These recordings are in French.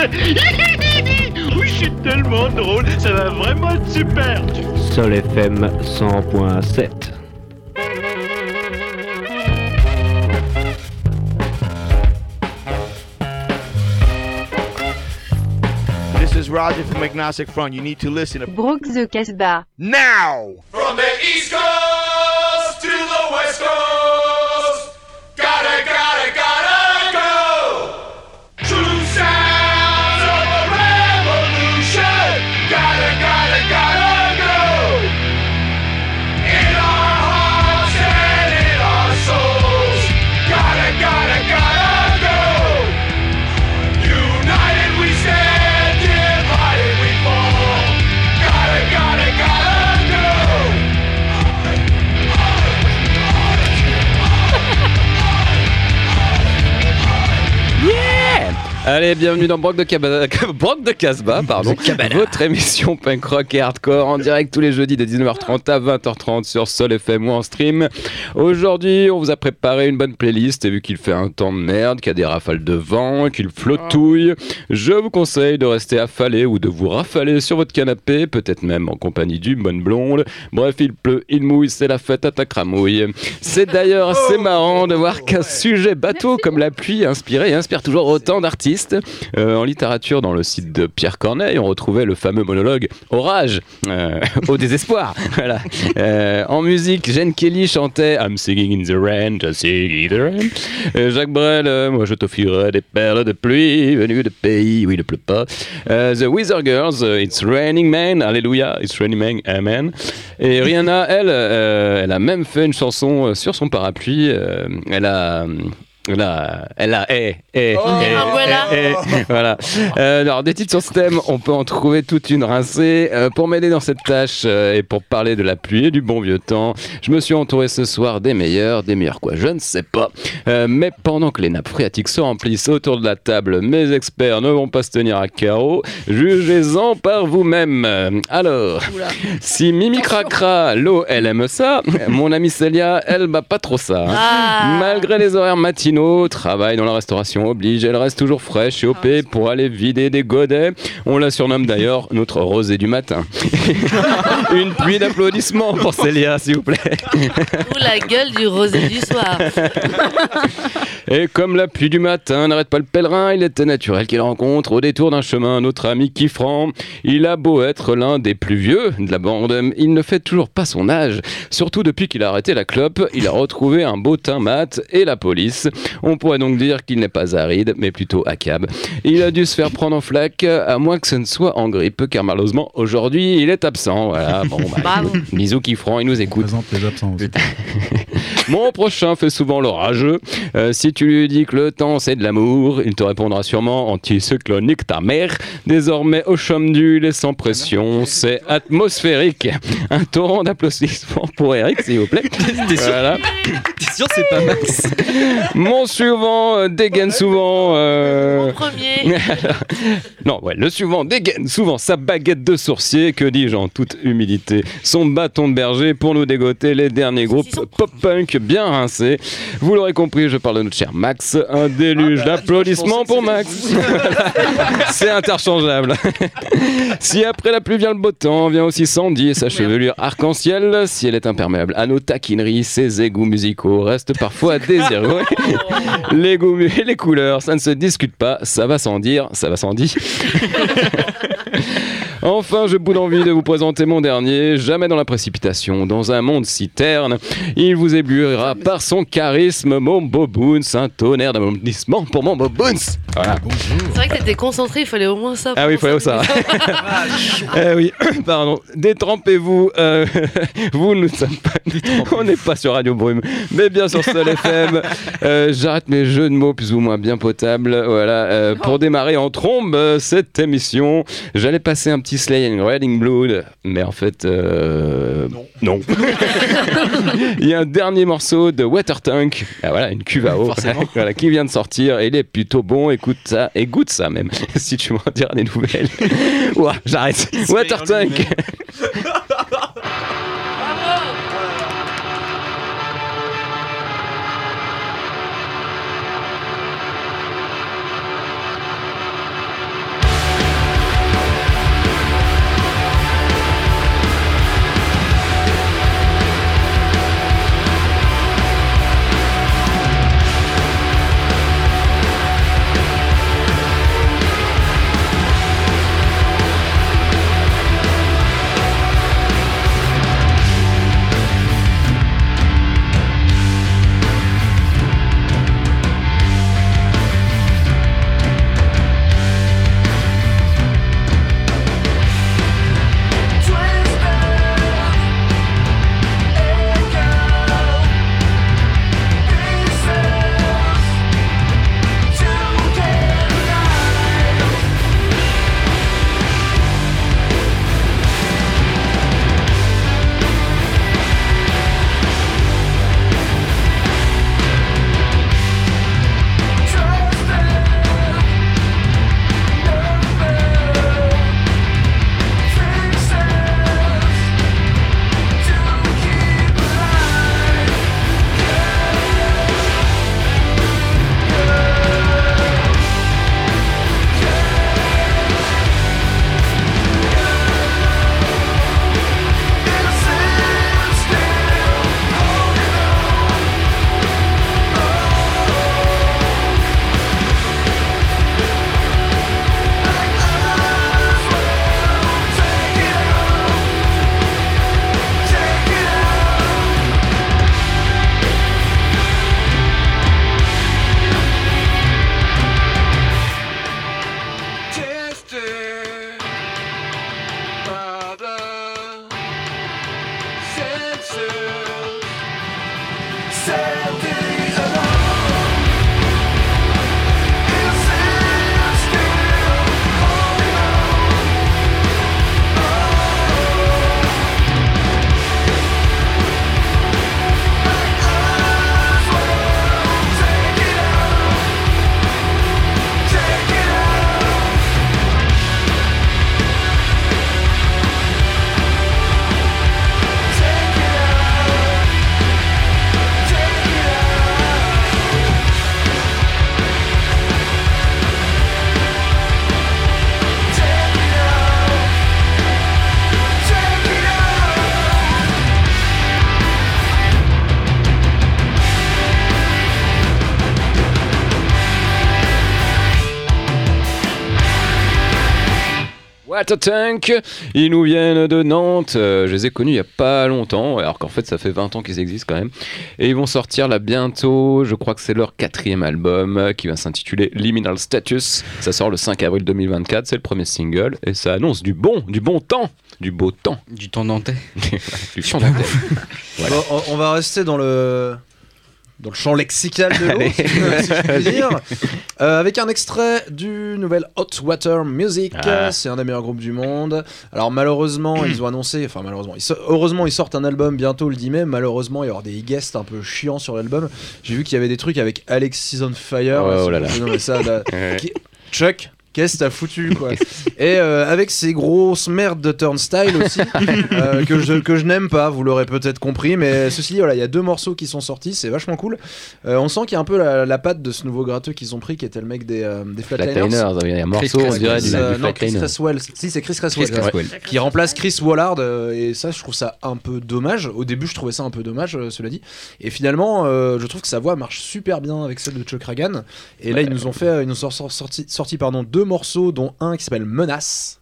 Oui, je suis tellement drôle, ça va vraiment être super. Sol FM 100.7. This is Roger from Agnostic Front. You need to listen to Brooks the Casbah. now. From the East Coast Allez, bienvenue dans Brock de, Caba- Brock de Casbah, pardon. Votre émission punk rock et hardcore en direct tous les jeudis de 19h30 à 20h30 sur Sol FM ou en stream. Aujourd'hui, on vous a préparé une bonne playlist et vu qu'il fait un temps de merde, qu'il y a des rafales de vent, qu'il flottouille, je vous conseille de rester affalé ou de vous rafaler sur votre canapé, peut-être même en compagnie d'une bonne blonde. Bref, il pleut, il mouille, c'est la fête à ta cramouille. C'est d'ailleurs assez marrant de voir qu'un sujet bateau comme la pluie inspiré et inspire toujours autant d'artistes. Euh, en littérature, dans le site de Pierre Corneille, on retrouvait le fameux monologue Orage, euh, au désespoir. Euh, en musique, Jane Kelly chantait I'm singing in the rain, just singing in the rain. Euh, Jacques Brel, moi je t'offrirai des perles de pluie venues de pays où il ne pleut pas. The Weezer Girls, It's Raining Man, Alléluia, It's Raining Man, Amen. Et Rihanna, elle, elle a même fait une chanson sur son parapluie. elle a. A, elle a, eh, eh, Oh. eh, Ah, voilà. eh, eh, voilà. Euh, alors, des titres sur ce thème, on peut en trouver toute une rincée. Euh, pour m'aider dans cette tâche euh, et pour parler de la pluie et du bon vieux temps, je me suis entouré ce soir des meilleurs, des meilleurs quoi, je ne sais pas. Mais pendant que les nappes phréatiques se remplissent autour de la table, mes experts ne vont pas se tenir à carreau. Jugez-en par vous-même. Alors, si Mimi Cracra, l'eau, elle aime ça, mon amie Célia, elle bat pas trop ça. hein. Ah. Malgré les horaires matinaux, travail dans la restauration oblige, elle reste toujours fraîche et OP pour aller vider des godets. On la surnomme d'ailleurs notre rosée du matin. Une pluie d'applaudissements pour Célia, s'il vous plaît. Ou la gueule du rosé du soir. Et comme la pluie du matin n'arrête pas le pèlerin, il était naturel qu'il rencontre au détour d'un chemin notre ami Kifran. Il a beau être l'un des plus vieux de la bande, il ne fait toujours pas son âge. Surtout depuis qu'il a arrêté la clope, il a retrouvé un beau teint mat et la police. On pourrait donc dire qu'il n'est pas aride, mais plutôt cab. Il a dû se faire prendre en flaque, à moins que ce ne soit en grippe, car malheureusement aujourd'hui il est absent. Voilà, bon, bah, Bravo. bisous Kifran, il nous écoute. Présente les absents aussi. Mon prochain fait souvent l'orageux. Euh, si tu lui dis que le temps c'est de l'amour, il te répondra sûrement anticyclonique ta mère. Désormais au chaume d'huile et sans pression, c'est atmosphérique. Un torrent d'applaudissements pour Eric, s'il vous plaît. Voilà. T'es sûr, c'est pas Max Mon suivant euh, dégaine souvent. euh, Mon premier. non, ouais, le suivant dégaine souvent sa baguette de sourcier, que dis-je en toute humilité, son bâton de berger pour nous dégoter les derniers groupes pop-punk bien rincés. Vous l'aurez compris, je parle de notre cher Max, un déluge d'applaudissements pour Max. C'est interchangeable. si après la pluie vient le beau temps, vient aussi Sandy et sa chevelure arc-en-ciel. Si elle est imperméable à nos taquineries, ses égouts musicaux restent parfois à désirer. Ouais. Les goûts et les couleurs, ça ne se discute pas, ça va sans dire, ça va sans dire. Enfin, je boude envie de vous présenter mon dernier, jamais dans la précipitation, dans un monde si terne. Il vous éblouira par son charisme, mon Boboons, un tonnerre d'applaudissements pour mon Boboons. Voilà. C'est vrai que t'étais concentré, il fallait au moins ça. Ah oui, il fallait ça. Eh oui, pardon. Détrempez-vous. euh, vous, nous ne sommes pas. On n'est pas sur Radio Brume, mais bien sur Sol FM. Euh, J'arrête mes jeux de mots plus ou moins bien potables. Voilà. euh, pour démarrer en trombe euh, cette émission, j'allais passer un petit Slay and Reading Blood, mais en fait, euh, non. Il y a un dernier morceau de Water Tank. Ah, voilà, une cuve à eau. voilà, qui vient de sortir. Et il est plutôt bon. Écoute ça et goûte ça même. si tu m'en diras des nouvelles. Ouah, j'arrête. Water Tank. Tank Ils nous viennent de Nantes. Euh, je les ai connus il y a pas longtemps, alors qu'en fait ça fait 20 ans qu'ils existent quand même. Et ils vont sortir là bientôt. Je crois que c'est leur quatrième album euh, qui va s'intituler Liminal Status. Ça sort le 5 avril 2024. C'est le premier single et ça annonce du bon, du bon temps, du beau temps, Du temps nantais. du. Voilà. Bon, on va rester dans le dans le champ lexical de l'eau, si je puis dire, Euh, avec un extrait du nouvel Hot Water Music. Ah. C'est un des meilleurs groupes du monde. Alors malheureusement, ils ont annoncé, enfin malheureusement, ils so- heureusement ils sortent un album bientôt le 10 mai. Malheureusement, il y aura des guests un peu chiants sur l'album. J'ai vu qu'il y avait des trucs avec Alexis on Fire. Oh, oh là là. ça. Qui- Chuck. Qu'est-ce que t'as foutu quoi Et euh, avec ces grosses merdes de Turnstile aussi euh, que je, que je n'aime pas, vous l'aurez peut-être compris, mais ceci dit, voilà, il y a deux morceaux qui sont sortis, c'est vachement cool. Euh, on sent qu'il y a un peu la, la patte de ce nouveau gratteux qu'ils ont pris, qui était le mec des, euh, des Flatliners. Flatliners, il y a un morceau, on Chris dirait du, Euh, du non, Chris. Cresswell. Si, c'est Chris Cresswell. Chris Cresswell. Qui remplace Chris Wallard. euh, et ça, je trouve ça un peu dommage. Au début, je trouvais ça un peu dommage, euh, cela dit. Et finalement, euh, je trouve que sa voix marche super bien avec celle de Chuck Ragan. Et là, ils nous ont fait, euh, ils nous ont sorti, sorti pardon, deux morceaux, dont un qui s'appelle Menace.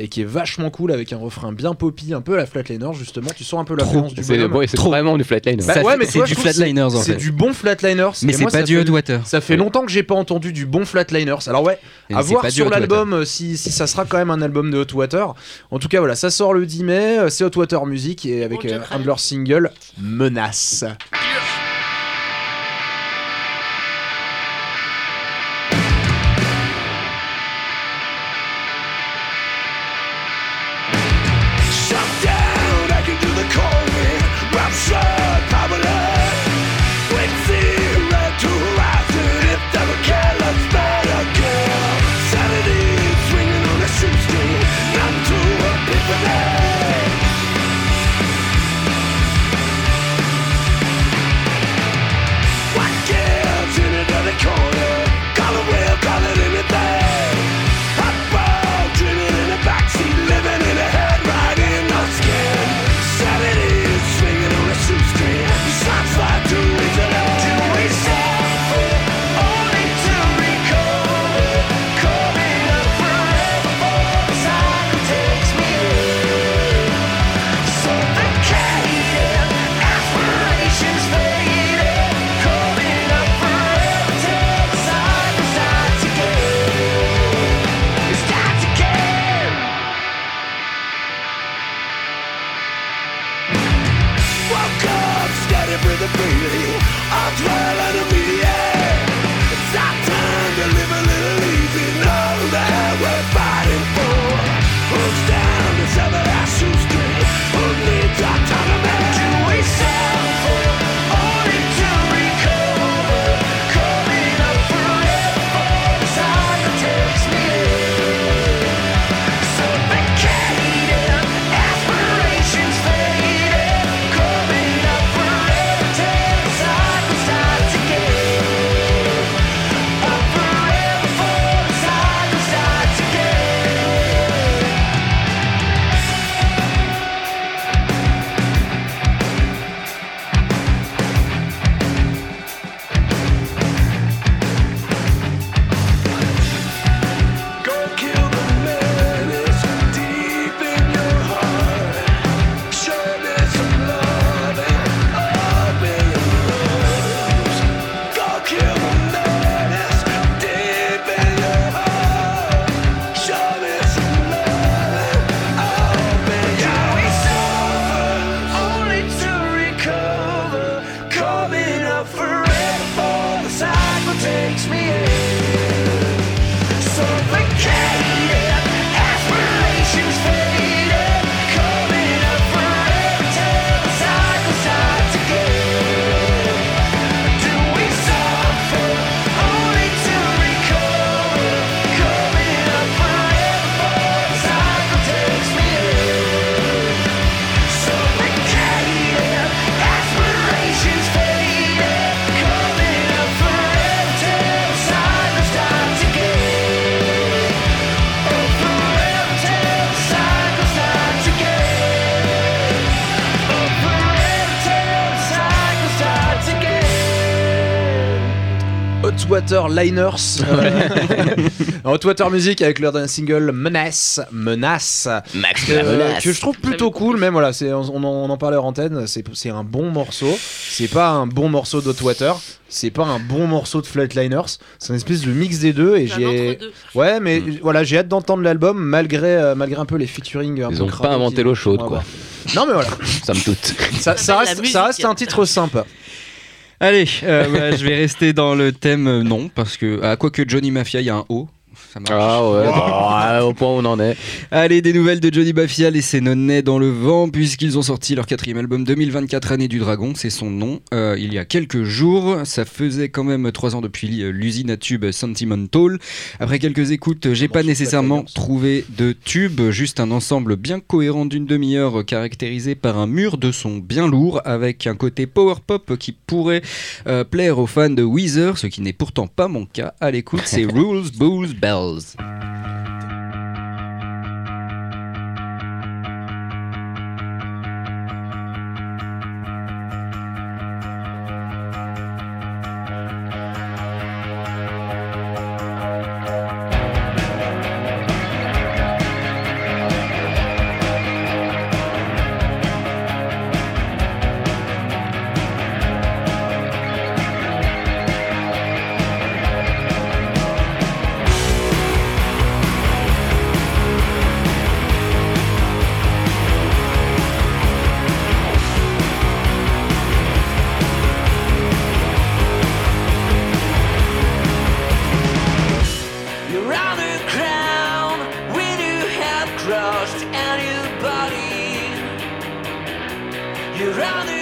Et qui est vachement cool avec un refrain bien poppy, un peu à la Flatliner justement. Tu sens un peu l'influence du C'est bon, c'est vraiment du Flatliner. Bah ouais, tu c'est du Flatliners, en C'est fait. du bon Flatliners. Mais c'est pas du fait- Hot Water. Ça fait longtemps que j'ai pas entendu du bon Flatliners. Alors ouais, Et à voir sur Hot Water. l'album euh, si, si ça sera quand même un album de Hot Water. En tout cas, voilà, ça sort le 10 mai. euh, C'est Hot Water Music et avec euh, un de leurs singles, Menace. Hotwater Liners. Euh, Hotwater Music avec leur dernier single Menace. Menace. Max Euh, que je trouve plutôt cool, même voilà, c'est, on, on en, on en parlait en antenne, c'est, c'est un bon morceau. C'est pas un bon morceau d'Hotwater, c'est pas un bon morceau de Flatliners, c'est une espèce de mix des deux et un j'ai. Ouais, mais voilà, j'ai hâte d'entendre l'album malgré, euh, malgré un peu les featuring. un Ils peu ont pas inventé l'eau chaude, quoi. Non, mais voilà, ça, ça s'appelle la reste, ça reste un titre sympa. Allez, euh, bah, je vais rester dans le thème euh, non, parce que, à quoi que Johnny Mafia, il y a un O. Ça marche. Ah ouais, bon, ouais, au point où on en est. Allez, des nouvelles de Johnny Mafia, les Sénonais dans le vent, puisqu'ils ont sorti leur quatrième album 2024, Année du Dragon, c'est son nom, euh, il y a quelques jours. Ça faisait quand même trois ans depuis euh, l'usine à tube Sentimental. Après quelques écoutes, j'ai pas nécessairement trouvé de tube, juste un ensemble bien cohérent d'une demi-heure, euh, caractérisé par un mur de son bien lourd, avec un côté power pop qui pourrait euh, plaire aux fans de Weezer, ce qui n'est pourtant pas mon cas. À l'écoute, c'est Rules, Bulls, Bells. Bells. round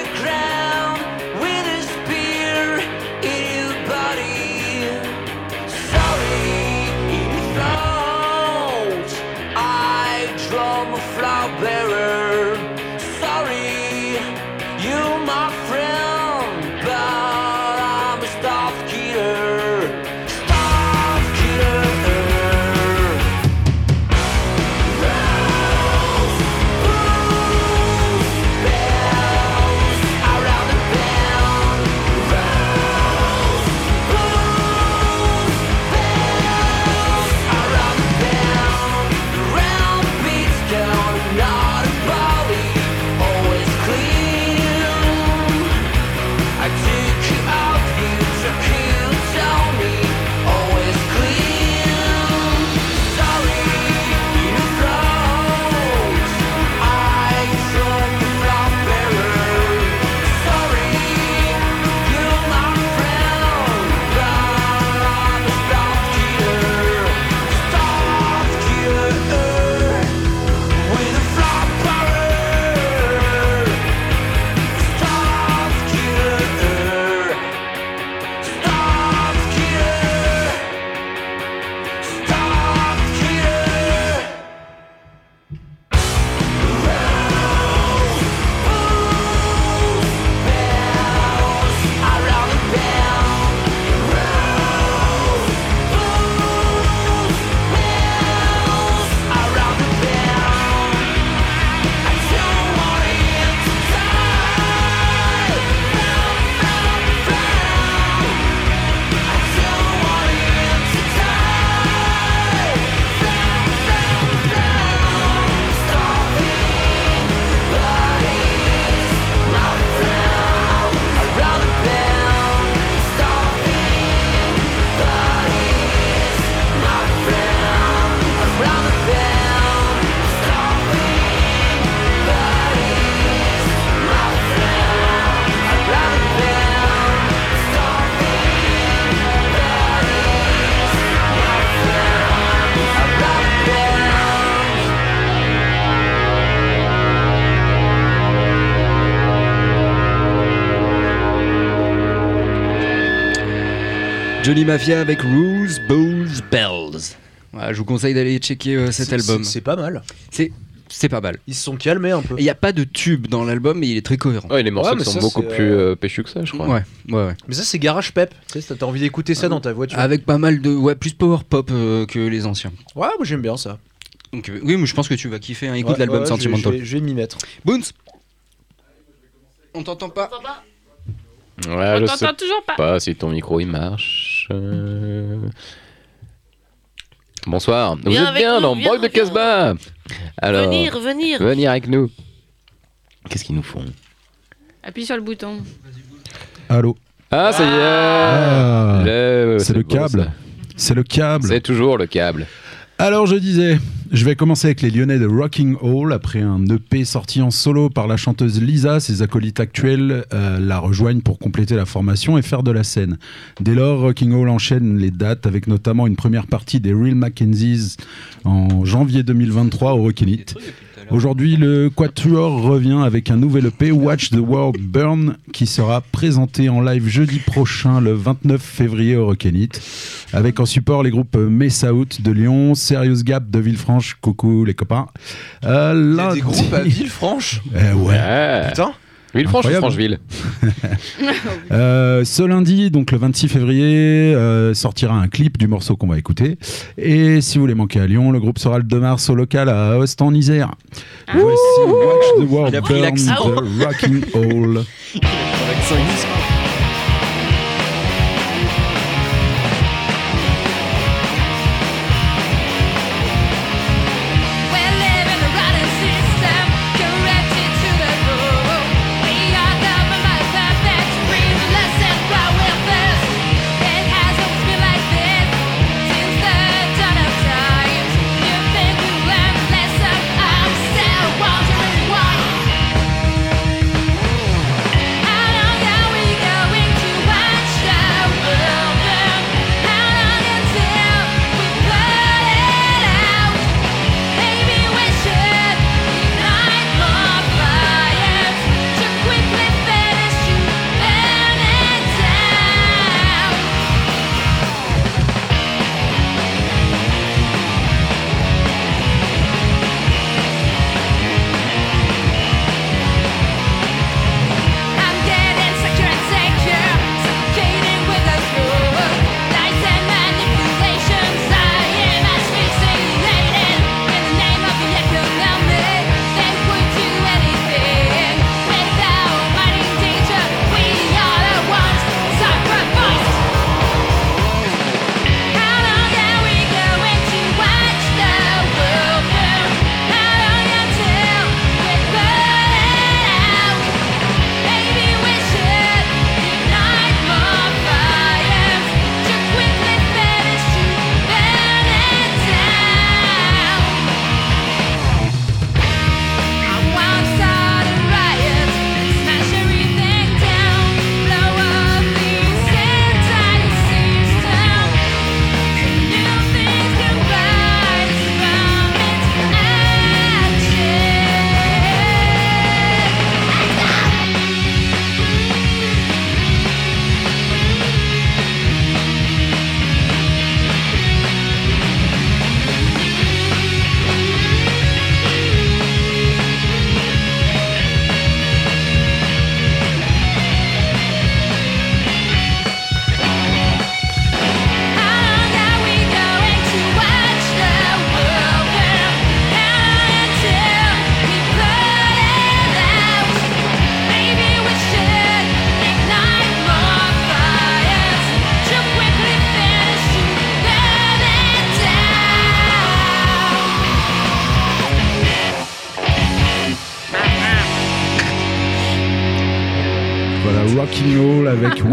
Johnny Mafia avec Rules, Bulls, Bells. Voilà, je vous conseille d'aller checker euh, cet C'est- album. C'est pas mal. C'est c'est pas mal. Ils se sont calmés un peu. Il n'y a pas de tube dans l'album, mais il est très cohérent. Ouais, les morceaux sont ça, beaucoup plus euh, euh, péchus que ça, je crois. Ouais, ouais, ouais. Mais ça, c'est Garage Pep. Tu sais, t'as envie d'écouter ça dans ta voiture. Avec pas mal de. Ouais, plus power pop euh, que les anciens. Ouais, moi j'aime bien ça. Donc, euh, oui, mais je pense que tu vas kiffer. hein. Écoute Ouais, l'album ouais, Sentimental. Je vais, m'y mettre. Boons On t'entend pas Ouais, je On sais t'entend toujours pas. pas si ton micro il marche. Euh, Bonsoir. Vous êtes bien nous, dans viens, Brock de. Casbah. Alors, Venir, venir. venir avec nous. Qu'est-ce qu'ils nous font? Appuie sur le bouton. Allô? Ah, ça y est. Ah, Le- C'est le beau, câble. C'est le câble. C'est toujours le câble. Alors je disais, je vais commencer avec les Lyonnais de Rocking Hall. Après un EP sorti en solo par la chanteuse Lisa, ses acolytes actuels euh, la rejoignent pour compléter la formation et faire de la scène. Dès lors, Rocking Hall enchaîne les dates avec notamment une première partie des Real Mackenzies en janvier 2023 au Rockinit. Aujourd'hui, le Quatuor revient avec un nouvel EP, Watch the World Burn, qui sera présenté en live jeudi prochain, le 29 février au Rockinit, avec en support les groupes Mess Out de Lyon, Serious Gap de Villefranche, coucou les copains. Euh, Il y a lundi- des groupes à Villefranche. Eh ouais. Ouais. Putain. Villefranche ou Incroyable. Francheville Euh, ce lundi, donc le 26 février, euh, sortira un clip du morceau qu'on va écouter. Et si vous les manquez à Lyon, le groupe sera le 2 mars au local à Host en Isère. Voici Watch the World Il a pris Burn l'accent. de Rocking Hall.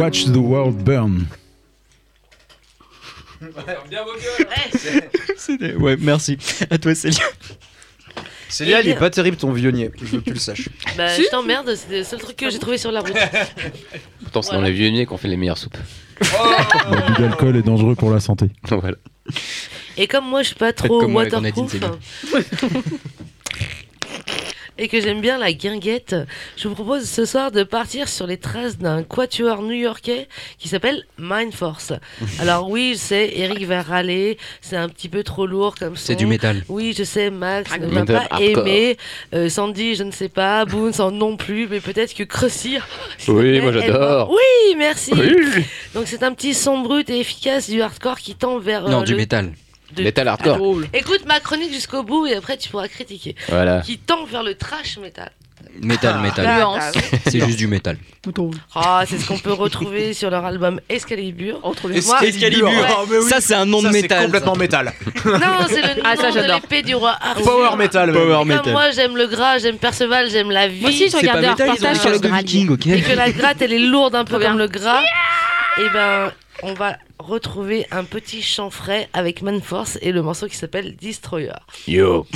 Watch the World Burn. C'était- Ouais, merci. À toi, Célia. Célia, il est pas terrible ton vionnier. Je veux que tu le saches. Bah, je t'emmerde, c'était le seul truc que j'ai trouvé sur la route. Pourtant, c'est dans Voilà. les vieux qu'on fait les meilleures soupes. L'abus d'alcool est dangereux pour la santé. voilà. Et comme moi je suis pas trop comme moi avec Nadine, waterproof c'est et que j'aime bien la guinguette, je vous propose ce soir de partir sur les traces d'un quatuor new-yorkais qui s'appelle Mind Force. Alors oui, je sais, Eric va râler, c'est un petit peu trop lourd comme C'est son. du métal. Oui, je sais, Max ne va pas hardcore. aimer. Euh, Sandy, je ne sais pas. Boone, sans non plus. Mais peut-être que Cressy. Oui, moi, j'adore. Oui, merci. Oui. Donc c'est un petit son brut et efficace du hardcore qui tend vers. euh, Non, du le- métal. De- Metal hardcore. Drôle. Écoute ma chronique jusqu'au bout et après tu pourras critiquer. Voilà. Qui tend vers le trash metal. Métal, métal. Nuance. C'est juste du métal. Ah, c'est ce qu'on peut retrouver sur leur album Excalibur. Entre les Excalibur. Ouais. Ah, mais oui. Ça, c'est un nom Ça, de c'est métal. complètement métal. Non, c'est le Ah, ça, nom de j'adore. l'épée du roi Arthur. Power metal. Power metal. moi, j'aime le gras, j'aime Perceval, j'aime la vie. Moi aussi, je C'est regardais reportage une sur le casse de grade. viking, ok et que la gratte elle est lourde un peu comme le gras, et ben on va retrouver un petit chant frais avec Manforce et le morceau qui s'appelle Destroyer. Yo.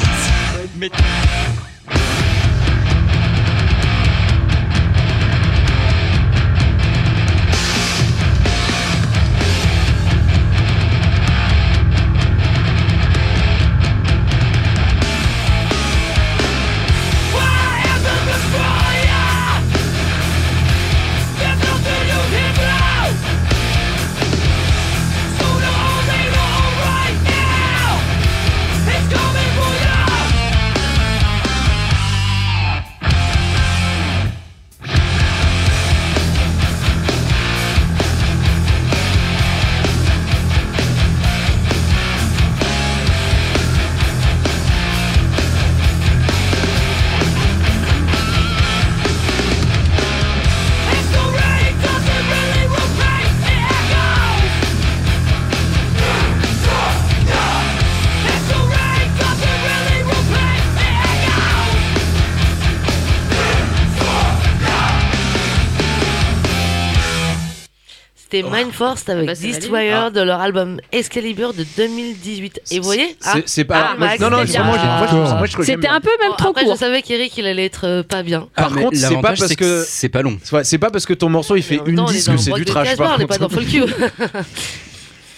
C'était Mindforce avec bah, c'est Destroyer validé. de leur album Excalibur de 2018. Et vous voyez ah, C'est- Ah, pas. Max, Non, non, c'était bien. moi, moi, un peu même bon, trop après, court. je savais qu'Eric il allait être euh, pas bien. Par contre, c'est pas parce que. c'est pas long. C'est pas parce que ton morceau il fait une disque que c'est du trash. On n'est pas dans contre. Full Q.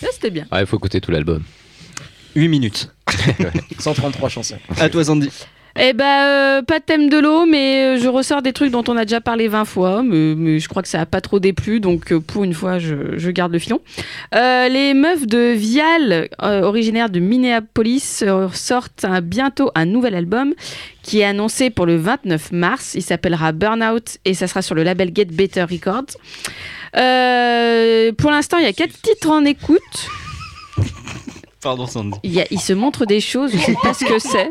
Là, c'était bien. Ouais, il faut écouter tout l'album. 8 minutes. 133 chansons. À toi, Sandy. Eh ben, euh, pas de thème de l'eau, mais euh, je ressors des trucs dont on a déjà parlé 20 fois, mais, mais je crois que ça a pas trop déplu, donc euh, pour une fois, je, je garde le filon. Les meufs de Vial, originaires de Minneapolis, sortent un- bientôt un nouvel album qui est annoncé pour le 29 mars. Il s'appellera Burnout et ça sera sur le label Get Better Records. Euh, pour l'instant, il y a quatre titres en écoute. Pardon, Sandy. Il, y a- il se montre des choses, je sais pas ce que c'est.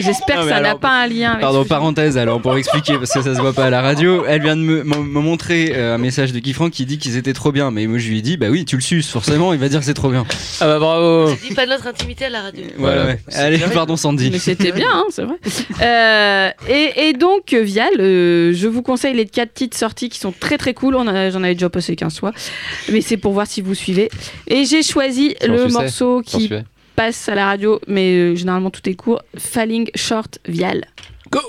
J'espère que ça n'a pas un lien avec Pardon, ce parenthèse alors pour expliquer parce que ça se voit pas à la radio. Elle vient de me, me- me montrer euh, un message de Kifran qui dit qu'ils étaient trop bien. Mais moi je lui ai dit bah oui tu le suces forcément il va dire que c'est trop bien. Ah bah bravo. Je dis pas de notre intimité à la radio. Voilà. ouais. Allez pardon Sandy. Mais c'était bien, hein, c'est vrai. Euh, et, et donc, euh, Vial, euh, je vous conseille les quatre titres sortis qui sont très très cool. On en a- J'en avais déjà posté 15 fois. Mais c'est pour voir si vous suivez. Et j'ai choisi le morceau qui. Passe à la radio, mais euh, généralement tout est court. Falling Short Vial. Falling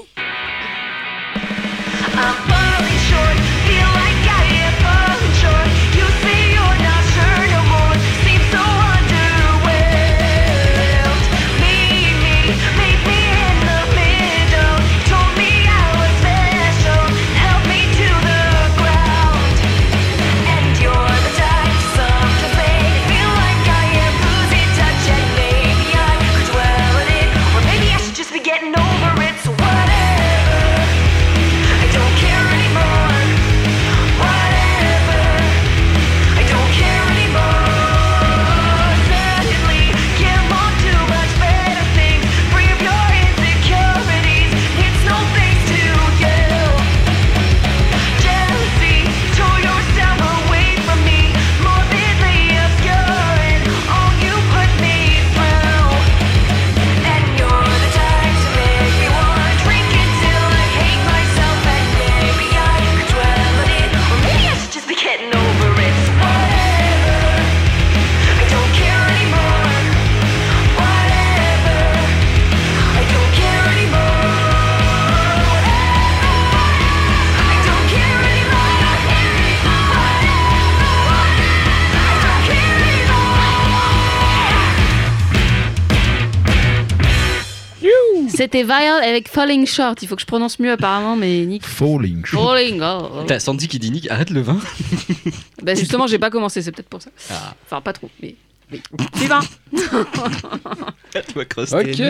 C'était Vial avec Falling Short. Il faut que je prononce mieux apparemment, mais Nick. Falling. Falling, oh, oh. T'as Sandy qui dit Nick arrête le vin. Bah justement, j'ai pas commencé, c'est peut-être pour ça. Ah. Enfin, pas trop, mais Suivant. Ok.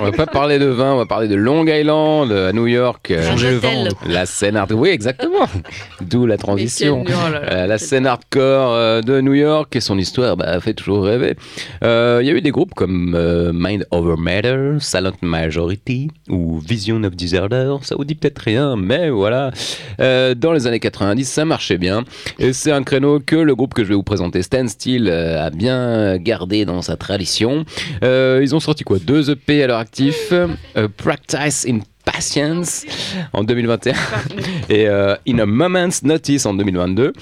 on va pas parler de vin, on va parler de Long Island à New York. Euh, Changer le vent. La scène hard... Oui, exactement. D'où la transition. Mais quel- oh là là. Euh, la scène hardcore euh, de New York et son histoire bah, fait toujours rêver. Euh, Il y a eu des groupes comme euh, Mind Over Matter, Silent Majority ou Vision of Disorder. Ça vous dit peut-être rien, mais voilà. Euh, dans les années 90, ça marchait bien. Et c'est un créneau que le groupe que je vais vous présenter, Stand Still, euh, a bien gardé dans sa tradition. Euh, ils ont sorti quoi? Deux EP à leur actif. Euh, Practice in Patience en 2021 et euh, In a Moment's Notice en 2022.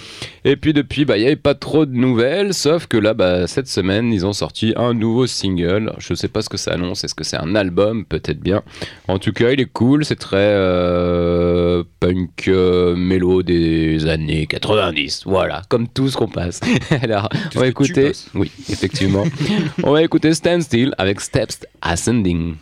Et puis depuis, bah, il n'y avait pas trop de nouvelles, sauf que là, bah, cette semaine, ils ont sorti un nouveau single. Je sais pas ce que ça annonce, est-ce que c'est un album? Peut-être bien. En tout cas, il est cool, c'est très euh, punk euh, mélo des années 90. Voilà, comme tout ce qu'on passe. Alors, on va écouter. Oui, effectivement. on va écouter Stand Still avec Steps Ascending.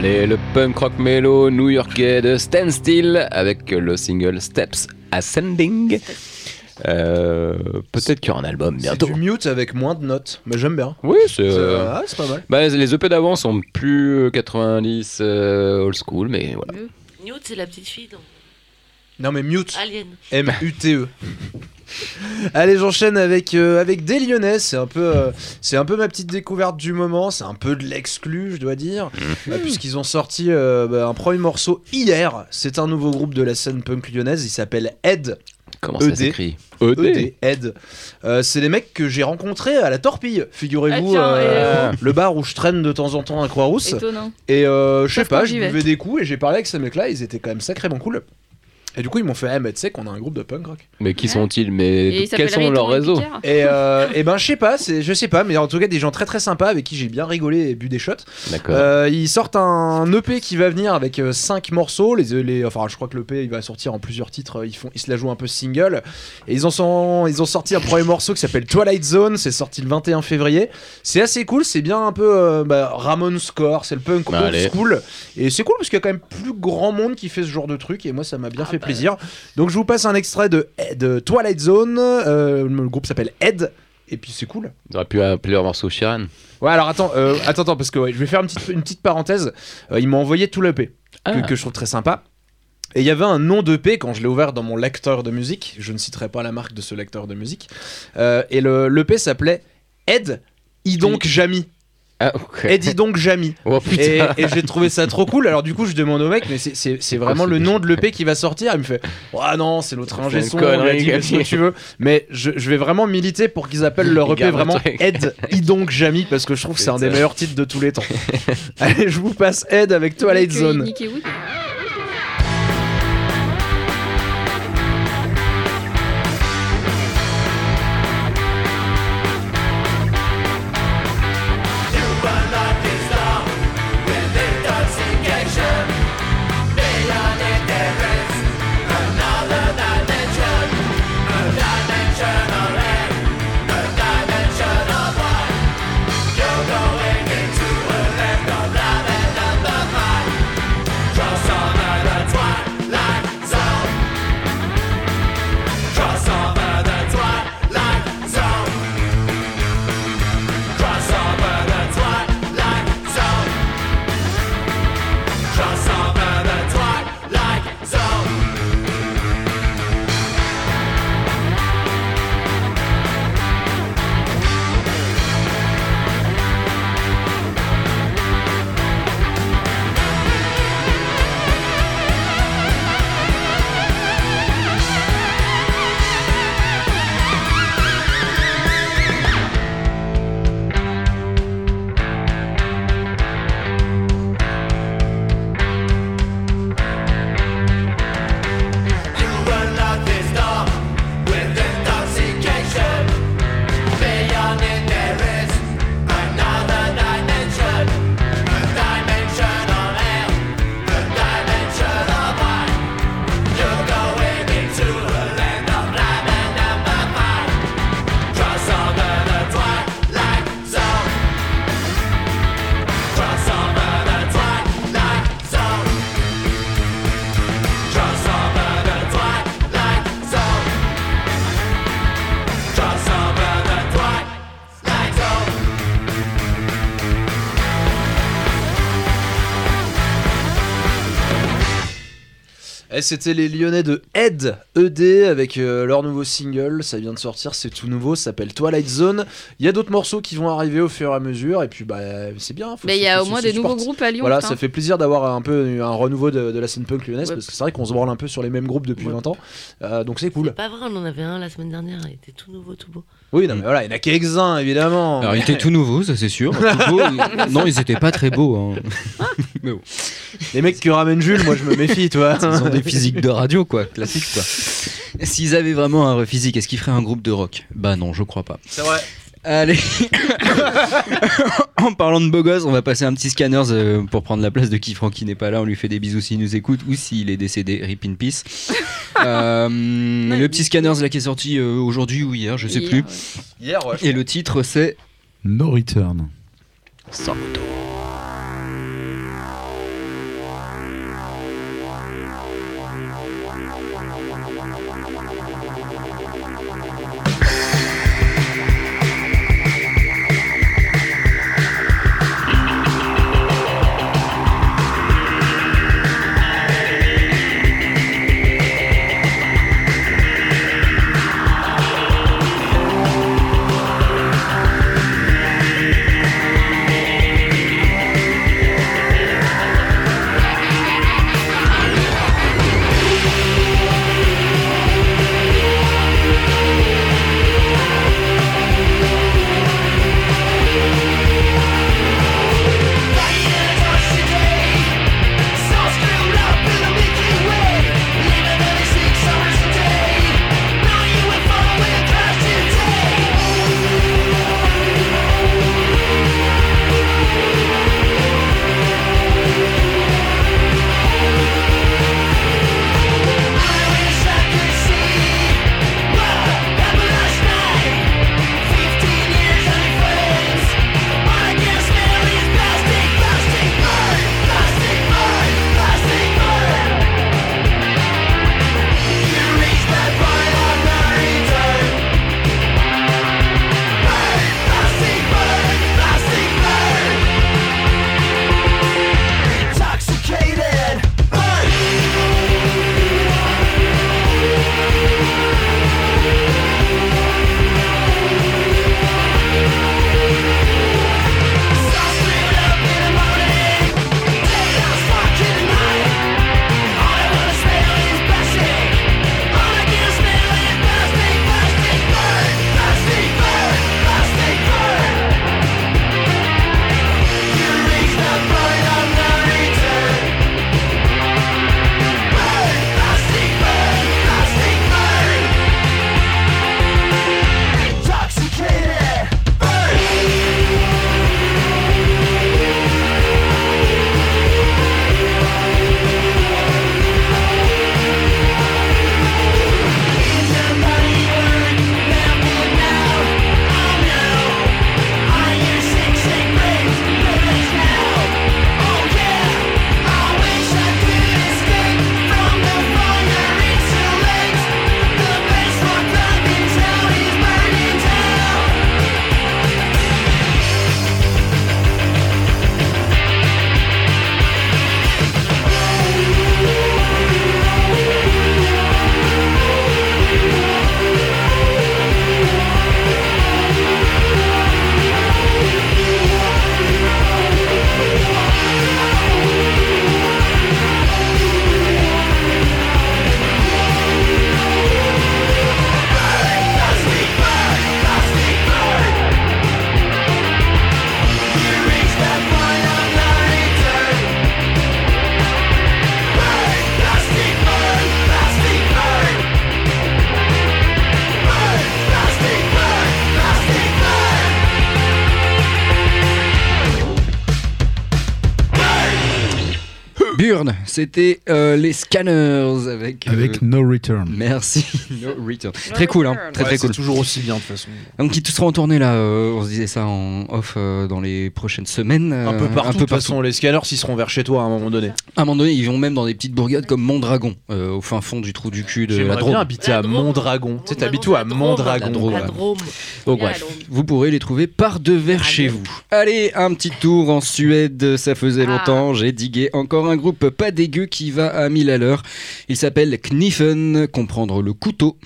Allez, le punk rock mélo new-yorkais de Stand Still avec le single Steps Ascending. Euh, Peut-être qu'il y aura un album C'est bientôt. du mute avec moins de notes. Mais j'aime bien. Oui, c'est. C'est euh, ah, c'est pas mal. bah, les EP d'avant sont plus euh, 90 euh, old school, mais voilà. Newt, c'est la petite fille dans Non mais mute. Alien. M-U-T-E. Allez, j'enchaîne avec, euh, avec des Lyonnais. C'est un, peu, euh, c'est un peu ma petite découverte du moment. C'est un peu de l'exclu, je dois dire. Euh, Puisqu'ils ont sorti euh, bah, un premier morceau hier. C'est un nouveau groupe de la scène punk lyonnaise. Il s'appelle Ed. Comment ça ED. s'écrit ED. Ed. Euh, c'est les mecs que j'ai rencontrés à la Torpille, figurez-vous. Ah, euh, le bar où je traîne de temps en temps à Croix-Rousse. Étonnant. Et euh, je sais pas, je buvais des coups et j'ai parlé avec ces mecs-là. Ils étaient quand même sacrément cool. Et du coup, ils m'ont fait, eh, mais tu sais qu'on a un groupe de punk rock. Mais qui Ouais. sont-ils Mais quels sont leurs réseaux. Et, euh, et ben, je sais pas, c'est- je sais pas, mais en tout cas, des gens très très sympas avec qui j'ai bien rigolé et bu des shots. D'accord. Euh, ils sortent un EP qui va venir avec 5 morceaux. Les, les, enfin, je crois que l'EP il va sortir en plusieurs titres. Ils, font, ils se la jouent un peu single. Et ils, en sont, ils ont sorti un premier morceau qui s'appelle Twilight Zone. C'est sorti le 21 février. C'est assez cool. C'est bien un peu euh, bah, Ramon Score. C'est le punk old Allez. school. Et c'est cool parce qu'il y a quand même plus grand monde qui fait ce genre de truc. Et moi, ça m'a bien Ah fait bah. Plaisir. Donc, je vous passe un extrait de, de Twilight Zone. Euh, le groupe s'appelle Ed. Et puis, c'est cool. On aurait pu appeler leur morceau Shiran. Ouais, alors attends, euh, attends, attends, parce que ouais, je vais faire une petite, une petite parenthèse. Euh, ils m'ont envoyé tout l'EP, Ah. que, que je trouve très sympa. Et il y avait un nom d'EP quand je l'ai ouvert dans mon lecteur de musique. Je ne citerai pas la marque de ce lecteur de musique. Euh, et le l'EP s'appelait Ed Idonk Jamy. Ah, ok. Ed Idonk Jamy. Oh putain. Et, et j'ai trouvé ça trop cool. Alors du coup, je demande au mec, mais c'est- c'est c'est vraiment le nom de l'EP qui va sortir. Il me fait, ah non, c'est notre C'est ingé son. Ce que tu veux. Mais je, je vais vraiment militer pour qu'ils appellent leur EP vraiment. Ed Idonk Jamy parce que je trouve que c'est un des meilleurs titres de tous les temps. Allez, je vous passe Ed avec Twilight Zone. Et. Et c'était les Lyonnais de Ed, ED, avec euh, leur nouveau single. Ça vient de sortir, c'est tout nouveau, ça s'appelle Twilight Zone. Il y a d'autres morceaux qui vont arriver au fur et à mesure, et puis bah, c'est bien. faut Mais il y a au moins des nouveaux groupes à Lyon. Voilà, putain. ça fait plaisir d'avoir un peu un renouveau de, de la scène punk lyonnaise, Ouais. parce que c'est vrai qu'on se branle un peu sur les mêmes groupes depuis Ouais. 20 ans. Euh, donc c'est C'est cool. pas vrai, on en avait un la semaine dernière, il était tout nouveau, tout beau. Oui, non, mais voilà, il y en a quelques-uns, évidemment. Alors, il était tout nouveau, ça c'est sûr. Tout beau, il- non, ils étaient pas très beaux. hein. Les mecs qui ramènent Jules, moi je me méfie, tu vois. Ils ont des physiques de radio, quoi. Classique, quoi. S'ils avaient vraiment un physique, est-ce qu'ils feraient un groupe de rock? Bah non, je crois pas. C'est vrai. Allez En parlant de beau gosse, on va passer un petit scanners euh, pour prendre la place de qui Francky n'est pas là. On lui fait des bisous s'il nous écoute ou s'il est décédé. Rip in peace. Euh, le petit scanners là qui est sorti euh, aujourd'hui ou hier, je sais Hier, plus. ouais. Hier, ouais. Et le titre c'est No Return. Thank C'était euh, les Scanners avec. euh, Avec No Return. Merci. No Return. Très cool, hein. Très Ouais, très c'est cool. toujours aussi bien de toute façon. Donc ils tous seront en tournée là. euh, on se disait ça en off euh, dans les prochaines semaines. Un peu partout. Un de peu toute façon, les scanners, ils seront vers chez toi à un moment donné. À un moment donné, ils vont même dans des petites bourgades comme Mondragon, euh, au fin fond du trou du cul de la J'aimerais Drôme. bien habiter à Mondragon. Tu sais, t'habites où à Mondragon La Drôme. Donc bref, vous pourrez les trouver par devers chez vous. Allez, un petit tour en Suède, ça faisait Ah. longtemps, j'ai digué encore un groupe pas dégueu qui va à 1000 à l'heure. Il s'appelle Kniffen, comprendre le couteau.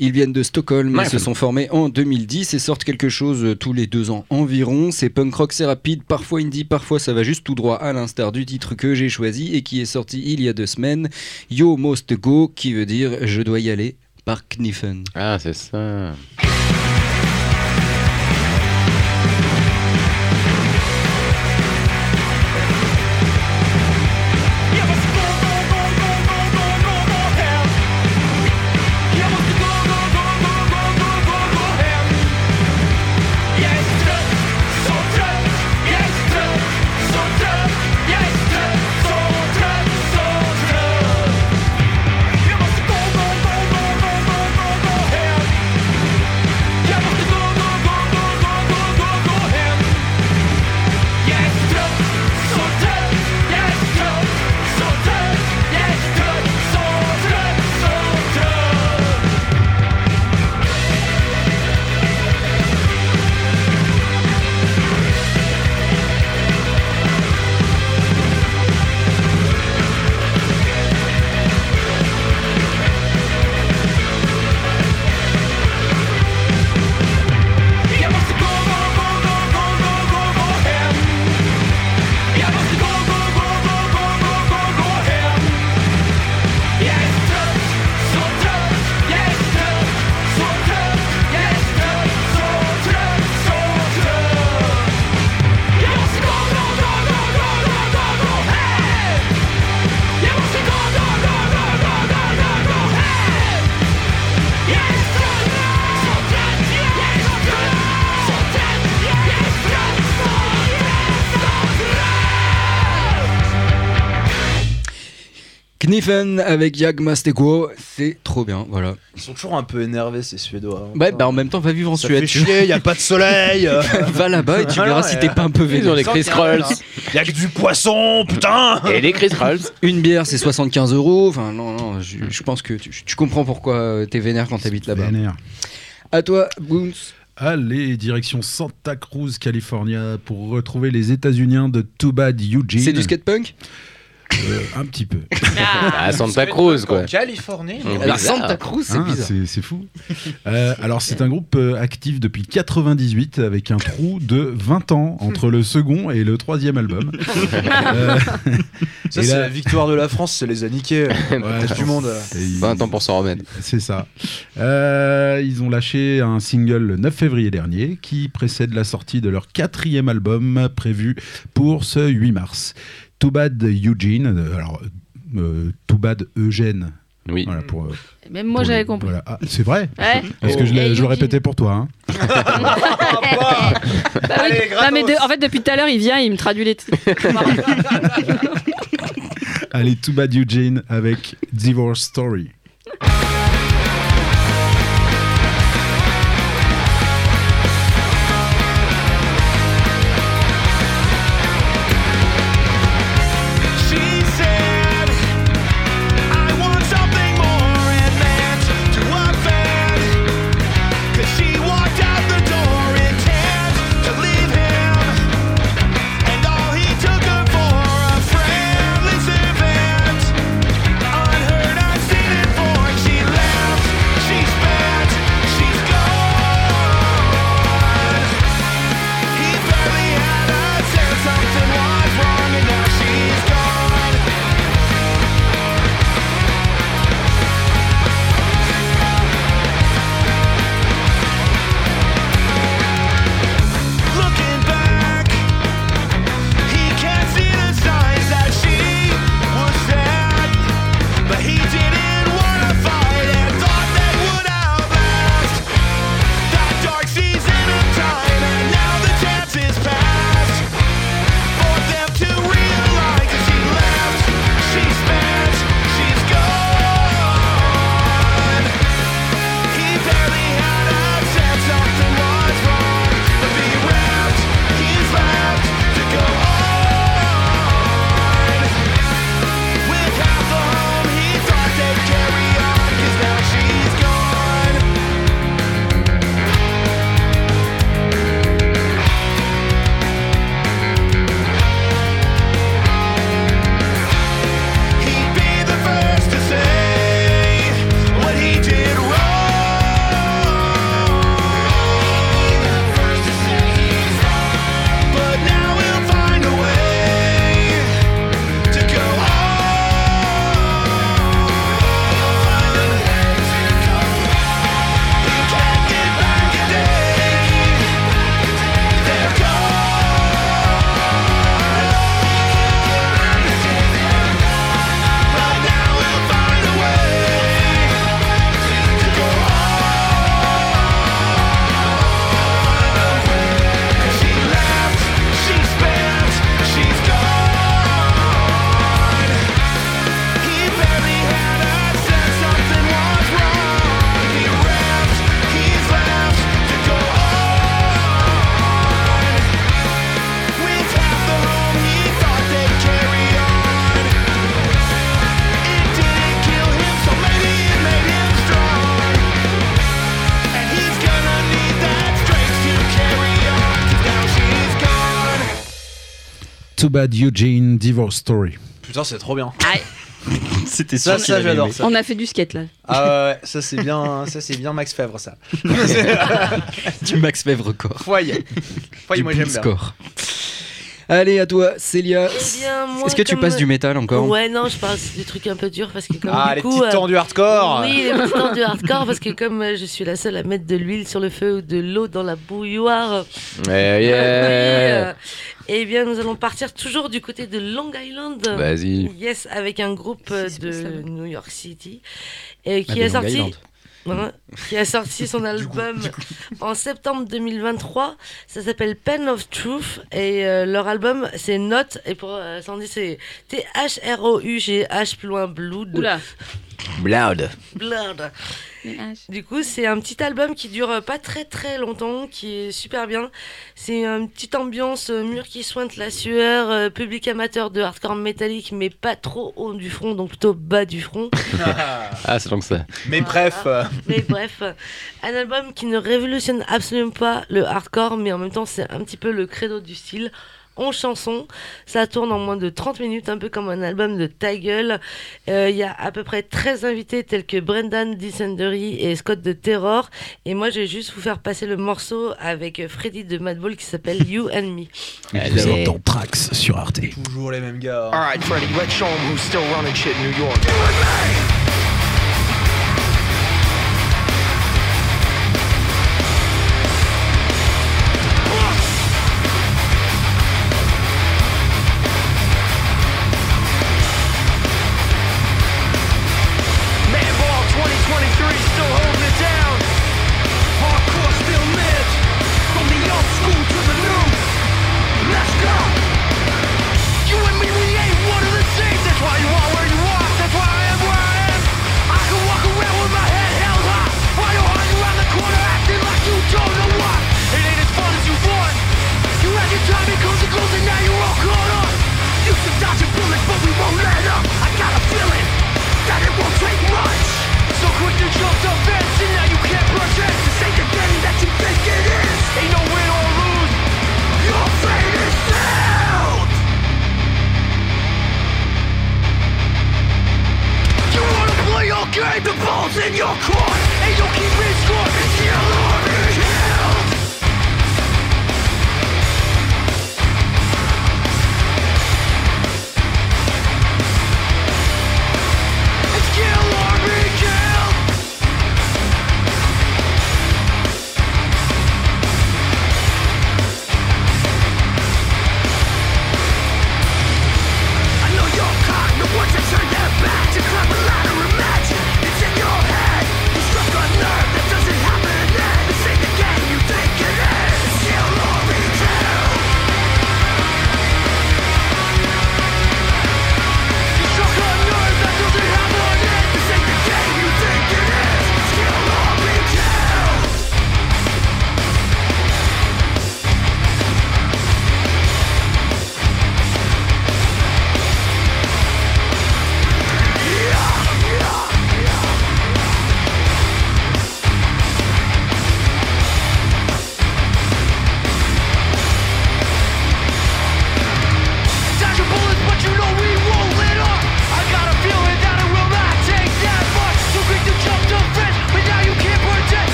Ils viennent de Stockholm, ils se sont formés en 2010 et sortent quelque chose euh, tous les deux ans environ. C'est punk rock, c'est rapide, parfois indie, parfois ça va juste tout droit à l'instar du titre que j'ai choisi et qui est sorti il y a deux semaines, Yo Most Go, qui veut dire je dois y aller par Kniffen. Ah, c'est ça. Kniffen avec Jagmastego, c'est trop bien, voilà. Ils sont toujours un peu énervés ces Suédois. Ouais, bah en même temps, va vivre en Ça Suède. fait chier, y a pas de soleil. Va là-bas et tu verras si t'es pas un peu Ils vénère. ont les Chris Rolls. Y a que du poisson, putain. Et les Chris Rolls. Une bière, c'est 75 euros. Enfin, non, non, je, je pense que tu, tu comprends pourquoi t'es vénère quand t'habites là-bas. Vénère. À toi, Boons. Allez, direction Santa Cruz, California, pour retrouver les États-Uniens de Too Bad Eugene. C'est du skatepunk Euh, Un petit peu. Ah, Santa Cruz, quoi. Californie. La. Santa Cruz, c'est Hein, bizarre. c'est c'est fou. Euh, alors, c'est un groupe euh, actif depuis 98 avec un trou de 20 ans entre le second et le troisième album. Euh, Ça, c'est là- la victoire de la France, c'est les a niqués. ouais, Reste du monde. et ils- 20 ans pour s'en remettre. C'est ça. Euh, ils ont lâché un single le 9 février dernier qui précède la sortie de leur quatrième album prévu pour ce 8 mars. Too Bad Eugene, euh, alors euh, TooAd Eugène. Oui. Voilà, pour, euh, Même moi, j'avais compris. voilà. Ah, c'est vrai Ouais. Parce que je, Et l'ai- je le répétais pour toi. hein. Bah oui. Allez, Non, mais de- en fait, depuis tout à l'heure, il vient, il me traduit les. Allez, Too Bad Eugene avec Divorce Story. Too Bad Eugene Divorce Story. Putain, c'est trop bien. C'était Ça, j'adore ça. On a fait du skate là. Ah ouais, ouais, ça c'est bien, ça c'est bien Max Fèvre ça. Du Max Fèvre corps. Foyer. Foyer, Du moi j'aime bien. score. Allez, à toi, Célia. Eh bien, moi, Est-ce que tu comme- passes du métal encore? Ouais, non, je passe des trucs un peu durs parce que comme Ah, du les coup, petites euh, temps du hardcore. Oui, les petits temps du hardcore parce que comme euh, je suis la seule à mettre de l'huile sur le feu ou de l'eau dans la bouilloire, Eh, yeah. euh, eh bien nous allons partir toujours du côté de Long Island. Vas-y. Yes, avec un groupe euh, de New York City et Ah, qui de a Long sorti. Island. Voilà, qui a sorti son album en septembre 2023. Ça s'appelle Pen of Truth et euh, leur album c'est Note et pour euh, Sandy c'est T H R O U G H plus loin Blood. Oula. Blood. Blood. Du coup, c'est un petit album qui dure pas très très longtemps, qui est super bien. C'est une petite ambiance euh, mur qui sointe la sueur, euh, public amateur de hardcore métallique, mais pas trop haut du front, donc plutôt bas du front. Ah, c'est donc ça. Mais bref, euh, Mais bref, un album qui ne révolutionne absolument pas le hardcore, mais en même temps, c'est un petit peu le credo du style. 11 chansons, ça tourne en moins de 30 minutes, un peu comme un album de ta gueule. Euh, Il y a à peu près 13 invités tels que Brendan Dissendery et Scott de Terror. Et moi, je vais juste vous faire passer le morceau avec Freddy de Madball qui s'appelle You and Me. Vous êtes dans Trax sur Arte. toujours les mêmes gars. Alright, Freddy, let's show 'em who's still running shit in New York.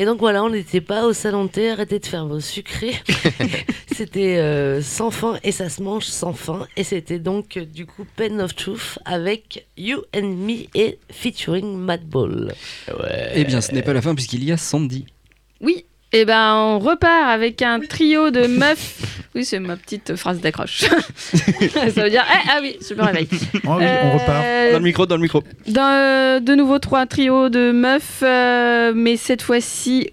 Et donc voilà, on n'était pas au salon de thé, arrêtez de faire vos sucrés. c'était euh, sans fin et ça se mange sans fin. Et c'était donc euh, du coup Pen of Truth avec You and Me et featuring Madball. Ouais. Eh bien, ce n'est pas la fin puisqu'il y a Sandy. Oui. Et ben on repart avec un trio de meufs. Oui, c'est ma petite phrase d'accroche. Ça veut dire eh, ah oui, je me réveille. Oh oui, on repart. Euh, Dans le micro, dans le micro. Dans, de nouveau trois trios de meufs, euh, mais cette fois-ci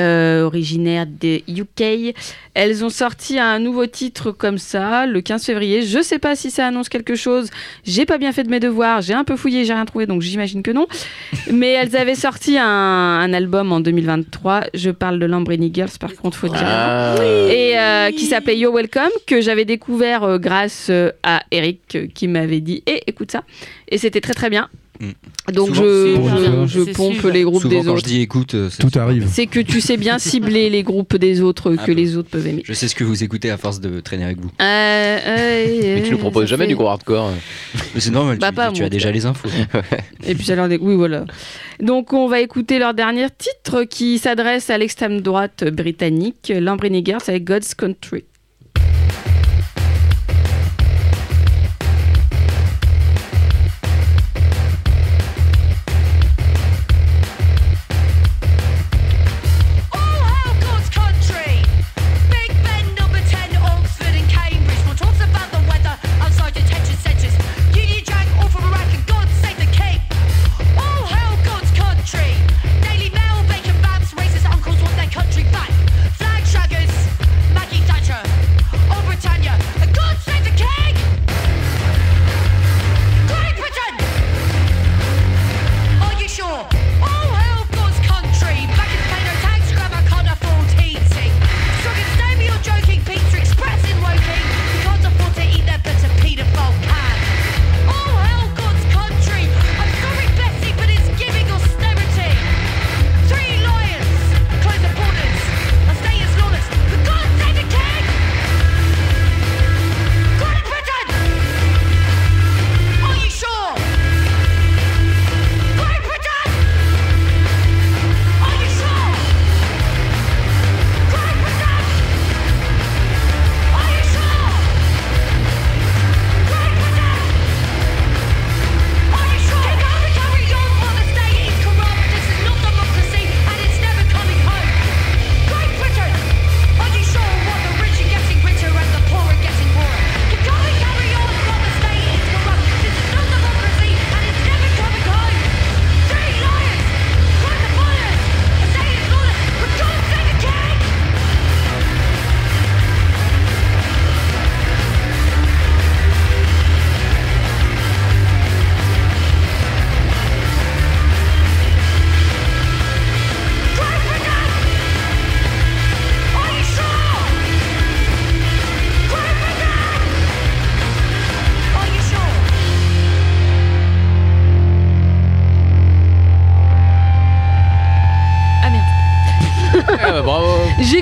euh, originaires de UK. Elles ont sorti un nouveau titre comme ça le 15 février. Je sais pas si ça annonce quelque chose. J'ai pas bien fait de mes devoirs. J'ai un peu fouillé, j'ai rien trouvé, donc j'imagine que non. Mais elles avaient sorti un, un album en 2023. Je parle de Lambrini Girls, par contre, faut dire. Ah. Et euh, qui s'appelait Yo Welcome, que j'avais découvert euh, grâce euh, à Eric qui m'avait dit Eh, écoute ça. Et c'était très très bien. Mm. Donc Souvent, je, pompe sûr. les groupes Souvent des quand autres. je dis écoute, euh, arrive. C'est que tu sais bien cibler les groupes des autres Ah que les autres peuvent aimer. je sais ce que vous écoutez à force de traîner avec vous. Euh, euh, Mais tu nous proposes jamais fait- du gros hardcore. Mais c'est normal, Bah, tu, pas tu moi, as déjà les infos. Et puis alors, oui, voilà. Donc, on va écouter leur dernier titre qui s'adresse à l'extrême droite britannique, Lamborghini Girls avec God's Country.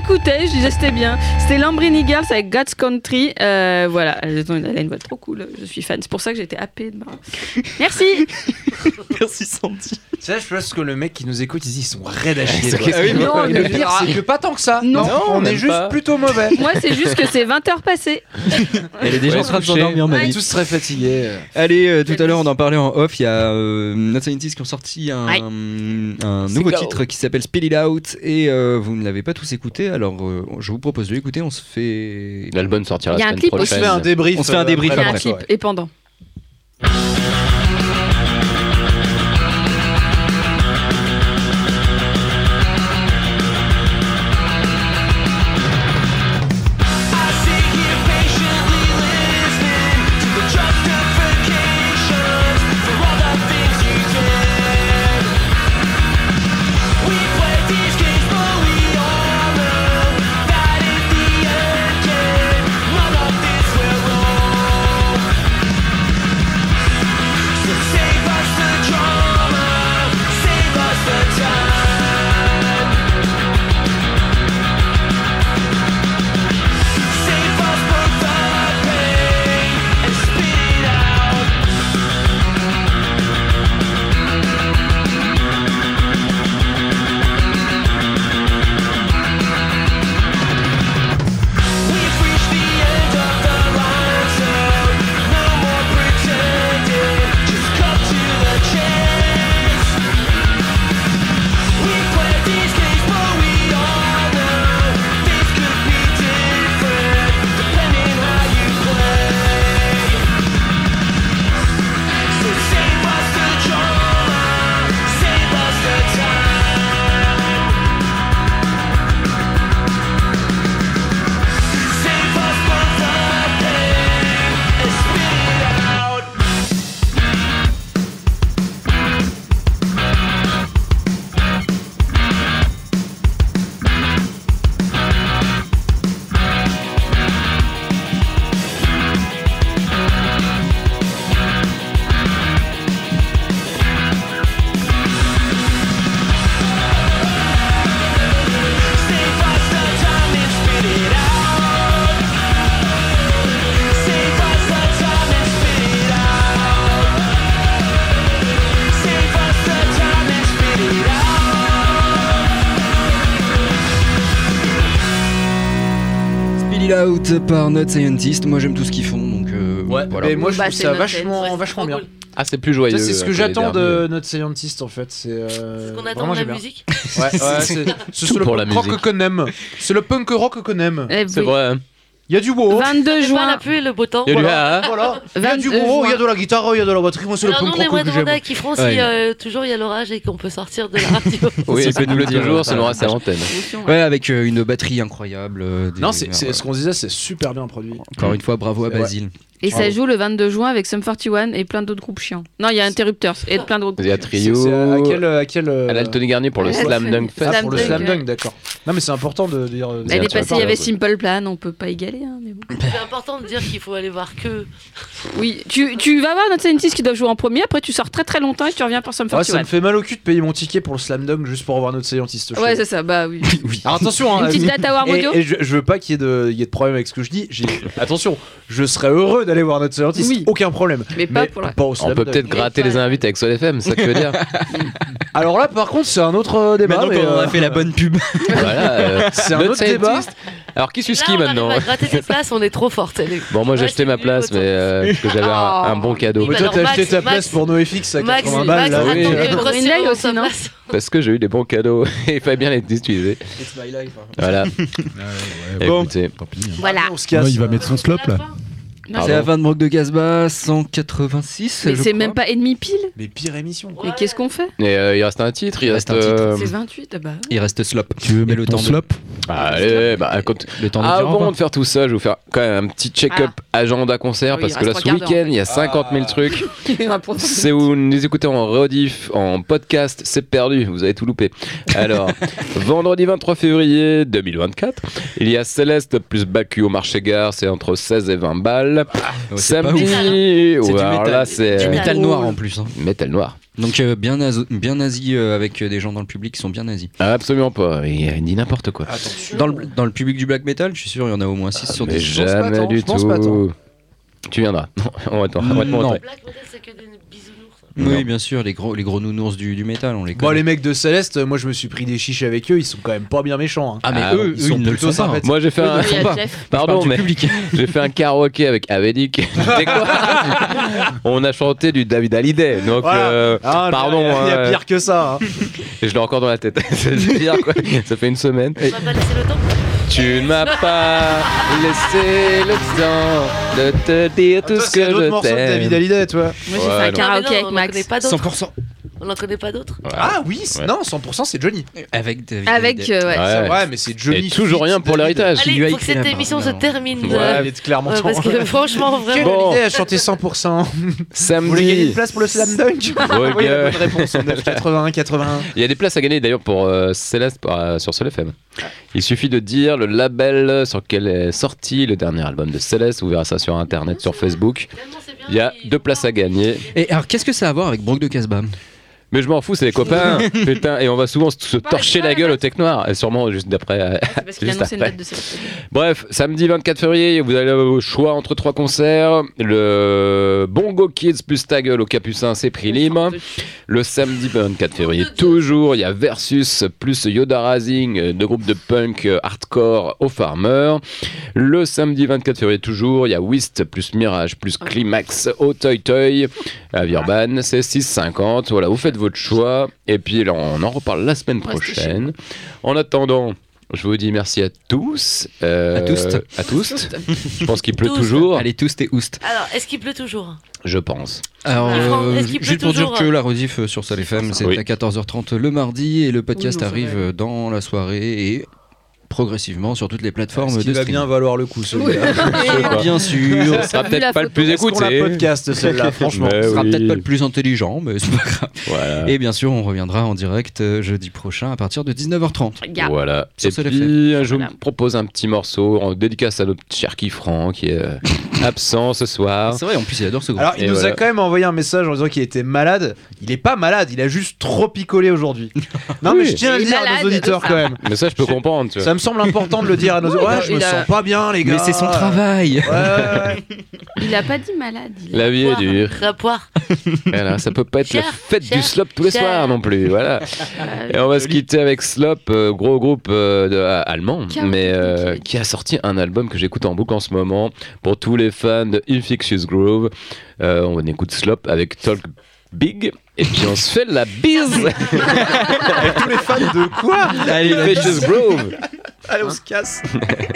Bravo. J'écoutais, je disais c'était bien. C'était Lamborghini Girls avec God's Country. Euh, voilà, elle a une voix trop cool. Je suis fan. C'est pour ça que j'étais happée de Merci. Merci Sandy. Tu sais, je pense que le mec qui nous écoute, il dit ils sont raides à chier. Qu'il Non, veut le pire, c'est que pas tant que ça. Non. on est juste pas. plutôt mauvais. Moi, c'est juste que c'est 20h passées. Elle est déjà Ouais, en train de s'endormir, ma On est vie. tous très fatigués. Allez, euh, tout à l'heure, on en parlait en off. Il y a euh, Not Scientist qui ont sorti un, Ouais. un nouveau titre qui s'appelle Spill It Out et euh, vous ne l'avez pas tous écouté. Alors, euh, je vous propose de l'écouter. On se fait. L'album sortira Il y a la un semaine clip On se prochaine. fait un débrief. On se fait un euh, débrief Il y a après un clip et pendant. Par Not Scientist. Moi j'aime tout ce qu'ils font donc euh, Ouais, voilà. mais moi je Bah, trouve c'est ça vachement, vachement bien. Ah, c'est plus joyeux. C'est ce que euh, j'attends de notre scientist en fait. C'est euh, C'est qu'on attend vraiment de la musique. Ouais, ouais, c'est le pour la punk rock musique. qu'on aime. C'est le punk rock qu'on aime. Eh C'est oui. vrai. Hein. Il y a du wow. 22 C'est pas juin. la pluie et le beau temps. Il y a du Voilà. ah, Voilà. Il y a du 22 wow, il y a juin. de la guitare, il y a de la batterie. Moi, c'est le punk on aimerait rock que j'aime. qui feront si Ouais. euh, toujours il y a l'orage et qu'on peut sortir de la radio. Oui, ça peut nous le dit, toujours, nous reste à l'antenne. Ouais, avec euh, une batterie incroyable. euh, des- Non, c'est c'est ce qu'on disait, c'est super bien produit. Encore une fois, bravo à C'est. Basile. Et ça joue le 22 juin avec Sum 41 et plein d'autres groupes chiants. Non, il y a Interrupters et plein d'autres Il y a groupes. Trio. À quel, à quel euh, À l'Altony Garnier pour le Slam Dunk Fest. Ah, pour le slam dunk, d'accord. Non, mais c'est important de dire. Elle est passée, il y avait Simple Plan, on peut pas égaler. Hein, mais bon. C'est important de dire qu'il faut aller voir que. Oui, tu, tu vas voir notre Scientist qui doit jouer en premier, après tu sors très très longtemps et tu reviens pour Sum Ouais, ça 41. me fait mal au cul de payer mon ticket pour le slam dunk juste pour avoir notre scientist. Ouais, c'est ça, bah oui. Alors attention, Une hein, petite date à War et, Audio et je, je veux pas qu'il y, ait de- il y ait de problème avec ce que je dis. Attention, je serais heureux d'aller voir notre scientist, Oui. aucun problème. Mais pas pour la- au On peut peut-être gratter les invités avec Sol FM, ça que tu veux dire Alors là, par contre, c'est un autre euh, débat. Maintenant mais, qu'on euh, a fait la bonne pub. Voilà. euh, C'est un autre débat. Alors qui suit Là, ski on maintenant à gratter des places, on est trop forte. Bon, moi j'ai acheté ma place, mais euh, que j'avais un, un bon cadeau. Mais toi, t'as acheté ta place Max- pour NoFX à Max, 80 Max balles. là. oui. que aussi, non. Parce que j'ai eu des bons cadeaux et il fallait bien les utiliser. It's my life. hein. Voilà. ouais, Bon. Écoutez. tant pis. hein. Voilà. On se casse. Ouais, il va mettre son slop là. C'est la fin de Brock de Casbah, 186. Mais c'est même pas ennemi pile. Les pires émissions. quoi. Et qu'est-ce qu'on fait Et euh, il reste un titre, il Il reste. reste un titre. euh, C'est 28, ah bah. Il reste Slop. Tu veux Et mettre le temps de- slop Allez, bah, quand- Le temps de Avant de faire tout ça, je vais vous faire quand même un petit check-up agenda concert Oui, parce que là, ce week-end, en il y a 50 000 trucs. fait. C'est où vous nous écoutez en rediff, en podcast, c'est perdu, vous avez tout loupé. Alors, vendredi 23 février 2024, il y a Céleste plus Baku au marché gare, c'est entre 16 et 20 balles. Ouais, c'est pas Samedi, ouais, C'est du alors métal. là, c'est Du métal noir en plus. hein. métal noir. Donc euh, bien, nazo- bien nazi euh, avec euh, des gens dans le public qui sont bien nazis. Absolument pas, il dit n'importe quoi. Attention. Dans le, dans le public du black metal, je suis sûr, il y en a au moins 6 sur Mais 10. pense pas jamais tant, du je pense pas tout. Tu viendras. Non, on va t'en- on va te Non. montrer. Black Metal, c'est que des bisounours. Oui, Non. bien sûr, les gros, les gros nounours du, du métal, on les Bon, connaît. les mecs de Céleste, moi je me suis pris des chiches avec eux, ils sont quand même pas bien méchants. hein. Ah, mais Ah, eux, ils eux, sont ils ne le plutôt sont pas. sympathiques. Moi j'ai fait un. Il y a pas. Jeff. Pardon, du mais public. j'ai fait un karaoké avec Avedik. Quoi On a chanté du David Hallyday. Donc, Voilà. euh, Ah, pardon. Il y, a- il y a euh, pire que ça. hein. et je l'ai encore dans la tête. C'est pire, quoi. Ça fait une semaine. On va pas laisser le temps. Tu ne m'as pas laissé le temps de te dire tout Toi, ce c'est un que autre je morceau de David t'aime. Hallyday, toi. Moi j'ai fait un. Ah, karaoké non, avec Max. connaît pas d'autres. 100%. On n'en connaît pas d'autres. Ah oui, Ouais. non, 100% c'est Johnny. Avec David Avec, euh, ouais. Ouais. C'est vrai, mais c'est Johnny. Et toujours rien pour l'héritage. Allez, faut que cette émission se termine. Ouais, euh, il est clairement ouais, parce que franchement, Quelle vraiment. Bon. idée à chanter 100% Vous voulez gagner Samedi. une place pour le slam dunk Ouais, Oui, la gars. bonne réponse. 81 81. Il y a des places à gagner d'ailleurs pour euh, Céleste euh, sur Sol FM. Il suffit de dire le label sur lequel est sorti le dernier album de Céleste. Vous verrez ça sur internet, sur Facebook. Il y a deux places à gagner. Et alors, qu'est-ce que ça a à voir avec Brock de Casbah? Mais je m'en fous, c'est les copains. Putain, et on va souvent se se torcher la gueule au Tech Noir. Et sûrement juste d'après. euh, parce qu'il une date de Bref, samedi 24 février, vous avez le choix entre trois concerts. Le Bongo Kids plus ta gueule au Capucin, c'est prix libre. Le samedi 24 février, toujours, il y a Versus plus Yoda Rising, euh, deux groupes de punk euh, hardcore au Farmer. Le samedi 24 février, toujours, il y a Whist plus Mirage plus Climax au Toy Toy à Virban, c'est 6,50. Voilà, vous faites votre choix. Et puis là, on en reparle la semaine prochaine. En attendant. Je vous dis merci à tous. euh, À tous. À tous. Je pense qu'il pleut Tous. toujours. Allez, tous tes oust. Alors, est-ce qu'il pleut toujours? Je pense. Alors, euh, juste pour dire que la rediff euh, sur Sal FM, c'est Oui. à 14h30 le mardi et le podcast Oui, arrive dans la soirée et progressivement sur toutes les plateformes de va bien valoir le coup, celui-là. Bien sûr. Ce sera peut-être pas le plus écouté. podcast, celle-là, franchement Ce sera oui. peut-être pas le plus intelligent, mais c'est pas grave. Voilà. Et bien sûr, on reviendra en direct euh, jeudi prochain à partir de 19h30. Regarde. Voilà. Sur Et ce puis, je Voilà. vous propose un petit morceau en dédicace à notre cher Kifran qui est euh, absent ce soir. C'est vrai, en plus, il adore ce groupe. Alors, il Et nous voilà. a quand même envoyé un message en disant qu'il était malade. Il est pas malade, il a juste trop picolé aujourd'hui. Non, mais je tiens à le dire à nos auditeurs quand même. Mais ça, je peux comprendre. Tu vois. Ça me semble important de le dire à nos Ouais, je me a- sens pas bien, les gars. Mais c'est son travail. Ouais. Il a pas dit malade. La vie est hein dure. Voilà, ça peut pas être la fête du slop tous les soirs non plus. Voilà. Euh, et on va se quitter avec Slop, euh, gros groupe euh, allemand, Qui mais qui a sorti un album que j'écoute en boucle en ce moment pour tous les fans de Infectious Groove. Euh, on écoute Slop avec Talk Big et puis on se fait la bise. Tous les fans de quoi? Allez, Infectious Groove. Allez, on se casse.